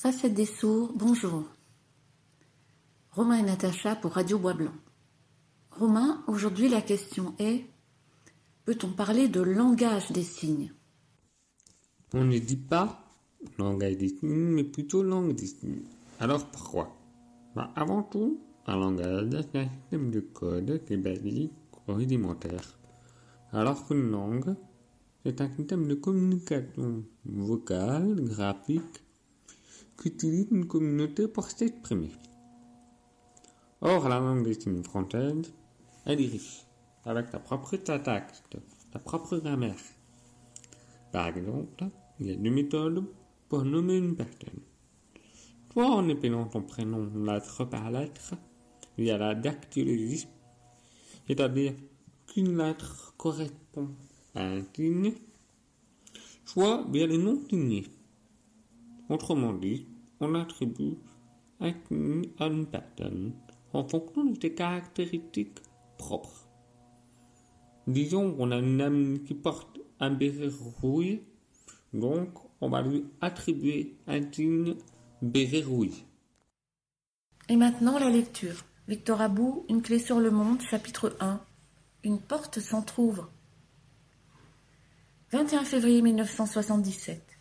Facette des sourds, bonjour. Romain et Natacha pour Radio Bois Blanc. Romain, aujourd'hui la question est peut-on parler de langage des signes? On ne dit pas langage des signes, mais plutôt langue des signes. Alors pourquoi? Bah, Avant tout, un langage est un système de code qui est basique rudimentaire, alors qu'une langue, c'est un système de communication vocale, graphique, qu'utilise une communauté pour s'exprimer. Or, la langue des signes française, elle est riche, avec sa propre syntaxe, sa propre grammaire. Par exemple, il y a deux méthodes pour nommer une personne. Soit en épelant ton prénom lettre par lettre, via la dactylologie, c'est-à-dire qu'une lettre correspond à un signe, soit via les noms signés. Autrement dit, on attribue un à une personne en fonction de ses caractéristiques propres. Disons qu'on a une amie qui porte un béret rouille, donc on va lui attribuer un signe béret rouille. Et maintenant la lecture. Victor Abou, Une clé sur le monde, chapitre 1. Une porte s'entr'ouvre. 21 février 1977.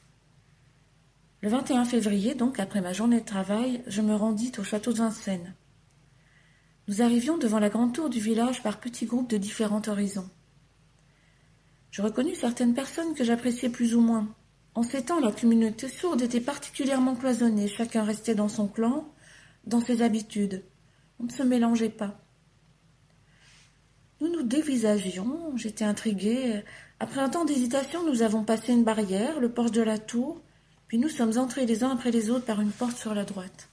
Le 21 février, donc après ma journée de travail, je me rendis au château de Vincennes. Nous arrivions devant la grande tour du village par petits groupes de différents horizons. Je reconnus certaines personnes que j'appréciais plus ou moins. En ces temps, la communauté sourde était particulièrement cloisonnée, chacun restait dans son clan, dans ses habitudes. On ne se mélangeait pas. Nous nous dévisagions, j'étais intriguée. Après un temps d'hésitation, nous avons passé une barrière, le porche de la tour, puis nous sommes entrés les uns après les autres par une porte sur la droite.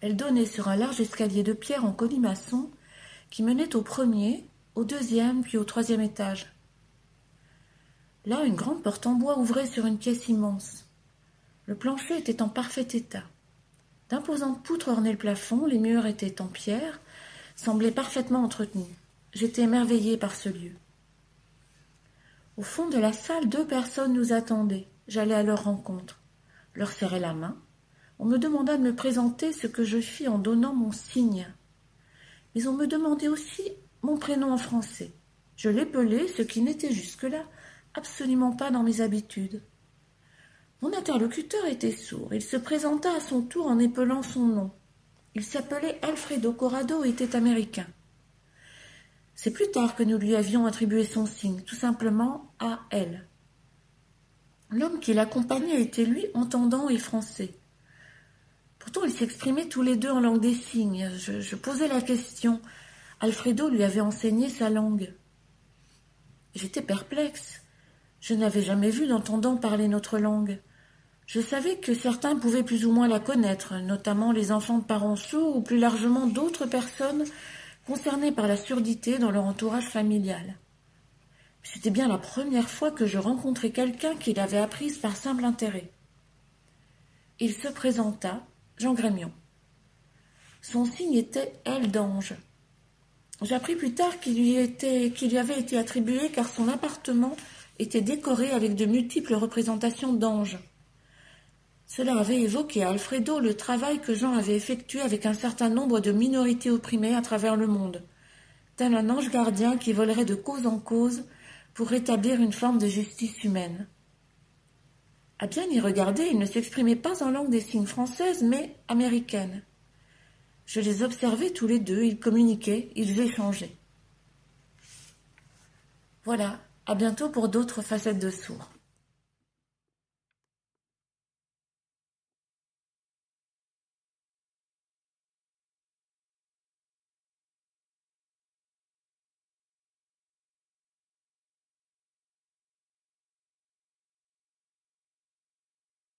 Elle donnait sur un large escalier de pierre en colimaçon qui menait au premier, au deuxième, puis au troisième étage. Là, une grande porte en bois ouvrait sur une pièce immense. Le plancher était en parfait état. D'imposantes poutres ornaient le plafond, les murs étaient en pierre, semblaient parfaitement entretenus. J'étais émerveillée par ce lieu. Au fond de la salle, deux personnes nous attendaient. J'allais à leur rencontre, leur serrai la main. On me demanda de me présenter, ce que je fis en donnant mon signe. Mais on me demandait aussi mon prénom en français. Je l'épelai, ce qui n'était jusque-là absolument pas dans mes habitudes. Mon interlocuteur était sourd. Il se présenta à son tour en épelant son nom. Il s'appelait Alfredo Corrado et était américain. C'est plus tard que nous lui avions attribué son signe, tout simplement à elle. L'homme qui l'accompagnait était lui entendant et français. Pourtant, ils s'exprimaient tous les deux en langue des signes. Je, posais la question. Alfredo lui avait enseigné sa langue. J'étais perplexe. Je n'avais jamais vu d'entendant parler notre langue. Je savais que certains pouvaient plus ou moins la connaître, notamment les enfants de parents sourds ou plus largement d'autres personnes concernées par la surdité dans leur entourage familial. C'était bien la première fois que je rencontrais quelqu'un qui l'avait apprise par simple intérêt. Il se présenta, Jean Grémion. Son signe était aile d'ange. J'appris plus tard qu'il lui, était, qu'il lui avait été attribué car son appartement était décoré avec de multiples représentations d'anges. Cela avait évoqué à Alfredo le travail que Jean avait effectué avec un certain nombre de minorités opprimées à travers le monde, tel un ange gardien qui volerait de cause en cause pour rétablir une forme de justice humaine. À bien y regarder, il ne s'exprimait pas en langue des signes française, mais américaine. Je les observais tous les deux, ils communiquaient, ils échangeaient. Voilà, à bientôt pour d'autres facettes de sourds.